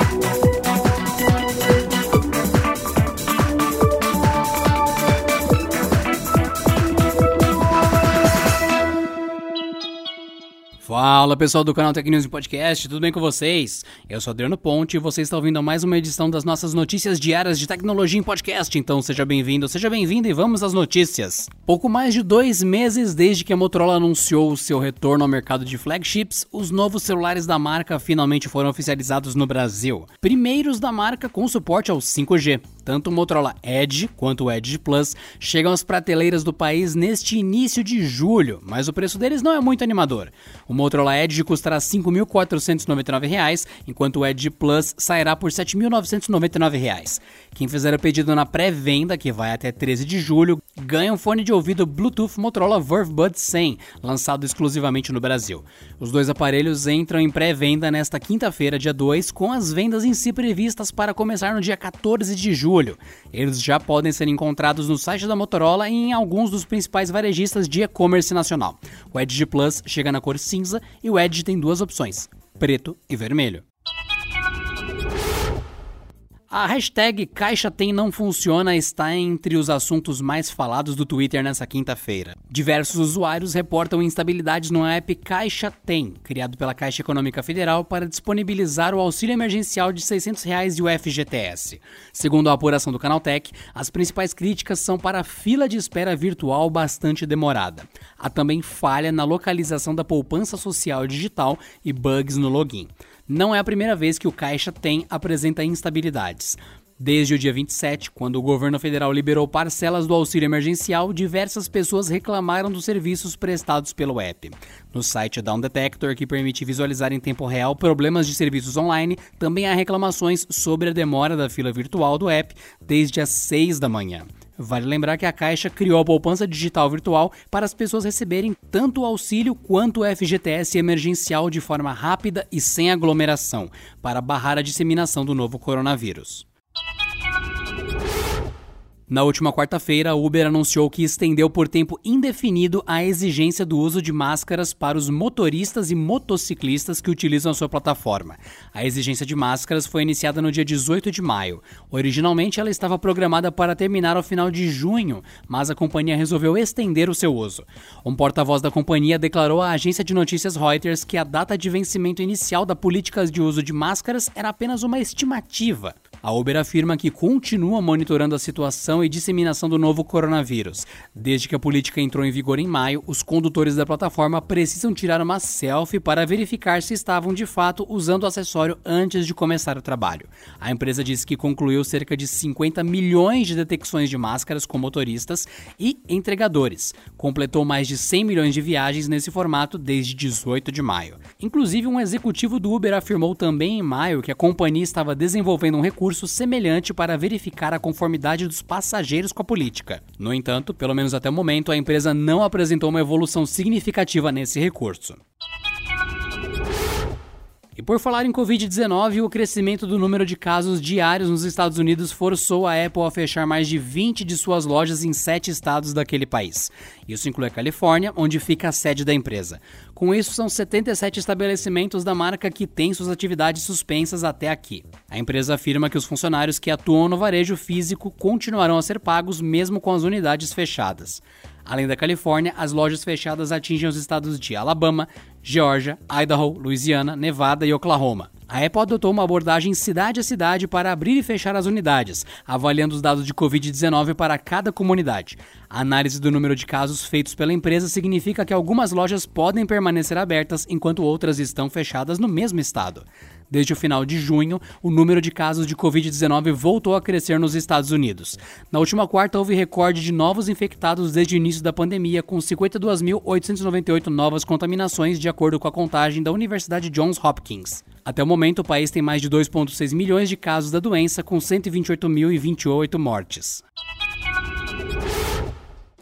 Thank you. Fala pessoal do canal Tech News Podcast, tudo bem com vocês? Eu sou Adriano Ponte e você está ouvindo mais uma edição das nossas notícias diárias de tecnologia em podcast, então seja bem-vindo, seja bem-vindo e vamos às notícias. Pouco mais de dois meses desde que a Motorola anunciou o seu retorno ao mercado de flagships, os novos celulares da marca finalmente foram oficializados no Brasil. Primeiros da marca com suporte ao 5G. Tanto o Motorola Edge quanto o Edge Plus chegam às prateleiras do país neste início de julho, mas o preço deles não é muito animador. O Motorola Edge custará R$ 5.499, enquanto o Edge Plus sairá por R$ 7.999. Quem fizer o pedido na pré-venda, que vai até 13 de julho, ganha um fone de ouvido Bluetooth Motorola Verve Bud 100, lançado exclusivamente no Brasil. Os dois aparelhos entram em pré-venda nesta quinta-feira, dia 2, com as vendas em si previstas para começar no dia 14 de julho julho. Eles já podem ser encontrados no site da Motorola e em alguns dos principais varejistas de e-commerce nacional. O Edge Plus chega na cor cinza e o Edge tem duas opções: preto e vermelho. A hashtag Caixa Tem Não Funciona está entre os assuntos mais falados do Twitter nessa quinta-feira. Diversos usuários reportam instabilidades no app Caixa Tem, criado pela Caixa Econômica Federal para disponibilizar o auxílio emergencial de 600 reais e o FGTS. Segundo a apuração do Canaltech, as principais críticas são para a fila de espera virtual bastante demorada. Há também falha na localização da poupança social digital e bugs no login. Não é a primeira vez que o Caixa tem apresenta instabilidades. Desde o dia 27, quando o governo federal liberou parcelas do auxílio emergencial, diversas pessoas reclamaram dos serviços prestados pelo app. No site Down Detector, que permite visualizar em tempo real problemas de serviços online, também há reclamações sobre a demora da fila virtual do app desde as 6 da manhã. Vale lembrar que a Caixa criou a poupança digital virtual para as pessoas receberem tanto o auxílio quanto o FGTS emergencial de forma rápida e sem aglomeração, para barrar a disseminação do novo coronavírus. Na última quarta-feira, a Uber anunciou que estendeu por tempo indefinido a exigência do uso de máscaras para os motoristas e motociclistas que utilizam a sua plataforma. A exigência de máscaras foi iniciada no dia 18 de maio. Originalmente, ela estava programada para terminar ao final de junho, mas a companhia resolveu estender o seu uso. Um porta-voz da companhia declarou à agência de notícias Reuters que a data de vencimento inicial da política de uso de máscaras era apenas uma estimativa. A Uber afirma que continua monitorando a situação e disseminação do novo coronavírus. Desde que a política entrou em vigor em maio, os condutores da plataforma precisam tirar uma selfie para verificar se estavam de fato usando o acessório antes de começar o trabalho. A empresa disse que concluiu cerca de 50 milhões de detecções de máscaras com motoristas e entregadores. Completou mais de 100 milhões de viagens nesse formato desde 18 de maio. Inclusive, um executivo do Uber afirmou também em maio que a companhia estava desenvolvendo um recurso recurso semelhante para verificar a conformidade dos passageiros com a política. No entanto, pelo menos até o momento, a empresa não apresentou uma evolução significativa nesse recurso. E por falar em Covid-19, o crescimento do número de casos diários nos Estados Unidos forçou a Apple a fechar mais de 20 de suas lojas em sete estados daquele país. Isso inclui a Califórnia, onde fica a sede da empresa. Com isso, são 77 estabelecimentos da marca que têm suas atividades suspensas até aqui. A empresa afirma que os funcionários que atuam no varejo físico continuarão a ser pagos mesmo com as unidades fechadas. Além da Califórnia, as lojas fechadas atingem os estados de Alabama, Geórgia, Idaho, Louisiana, Nevada e Oklahoma. A Apple adotou uma abordagem cidade a cidade para abrir e fechar as unidades, avaliando os dados de Covid-19 para cada comunidade. A análise do número de casos feitos pela empresa significa que algumas lojas podem permanecer abertas enquanto outras estão fechadas no mesmo estado. Desde o final de junho, o número de casos de Covid-19 voltou a crescer nos Estados Unidos. Na última quarta, houve recorde de novos infectados desde o início da pandemia, com 52.898 novas contaminações, de acordo com a contagem da Universidade Johns Hopkins. Até o momento, o país tem mais de 2,6 milhões de casos da doença, com 128.028 mortes.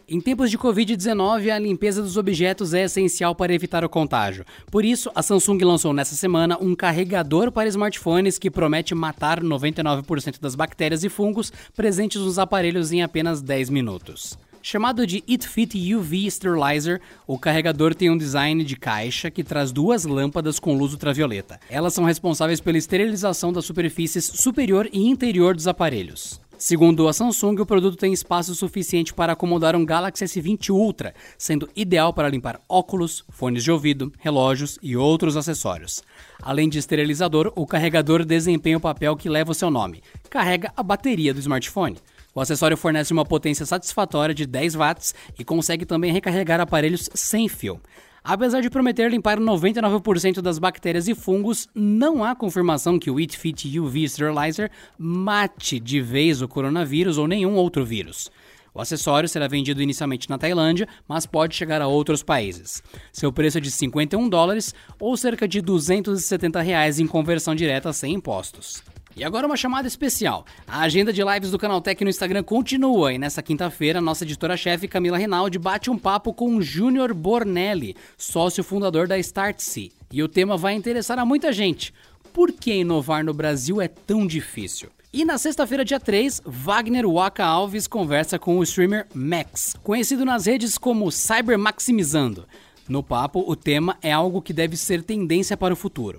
Em tempos de Covid-19, a limpeza dos objetos é essencial para evitar o contágio. Por isso, a Samsung lançou nessa semana um carregador para smartphones que promete matar 99% das bactérias e fungos presentes nos aparelhos em apenas 10 minutos. Chamado de It UV Sterilizer, o carregador tem um design de caixa que traz duas lâmpadas com luz ultravioleta. Elas são responsáveis pela esterilização das superfícies superior e interior dos aparelhos. Segundo a Samsung, o produto tem espaço suficiente para acomodar um Galaxy S20 Ultra, sendo ideal para limpar óculos, fones de ouvido, relógios e outros acessórios. Além de esterilizador, o carregador desempenha o papel que leva o seu nome: carrega a bateria do smartphone. O acessório fornece uma potência satisfatória de 10 watts e consegue também recarregar aparelhos sem fio. Apesar de prometer limpar 99% das bactérias e fungos, não há confirmação que o It Fit UV Sterilizer mate de vez o coronavírus ou nenhum outro vírus. O acessório será vendido inicialmente na Tailândia, mas pode chegar a outros países. Seu preço é de 51 dólares ou cerca de 270 reais em conversão direta sem impostos. E agora uma chamada especial. A agenda de lives do Canal Tech no Instagram continua e nessa quinta-feira nossa editora-chefe Camila Rinaldi bate um papo com Júnior Bornelli, sócio fundador da Startse. E o tema vai interessar a muita gente. Por que inovar no Brasil é tão difícil? E na sexta-feira, dia 3, Wagner Waka Alves conversa com o streamer Max, conhecido nas redes como Cyber Maximizando. No papo, o tema é algo que deve ser tendência para o futuro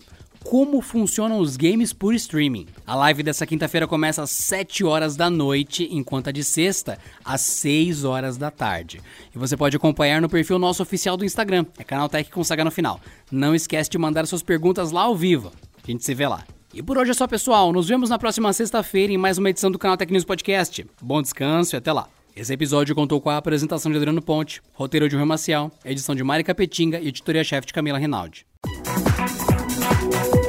como funcionam os games por streaming. A live dessa quinta-feira começa às 7 horas da noite, enquanto a de sexta às 6 horas da tarde. E você pode acompanhar no perfil nosso oficial do Instagram, é Canal Tech com Saga no final. Não esquece de mandar suas perguntas lá ao vivo. A gente se vê lá. E por hoje é só, pessoal. Nos vemos na próxima sexta-feira em mais uma edição do Canal Tech News Podcast. Bom descanso e até lá. Esse episódio contou com a apresentação de Adriano Ponte, roteiro de Rui Maciel, edição de Mari Capetinga e editoria-chefe de Camila Rinaldi thank you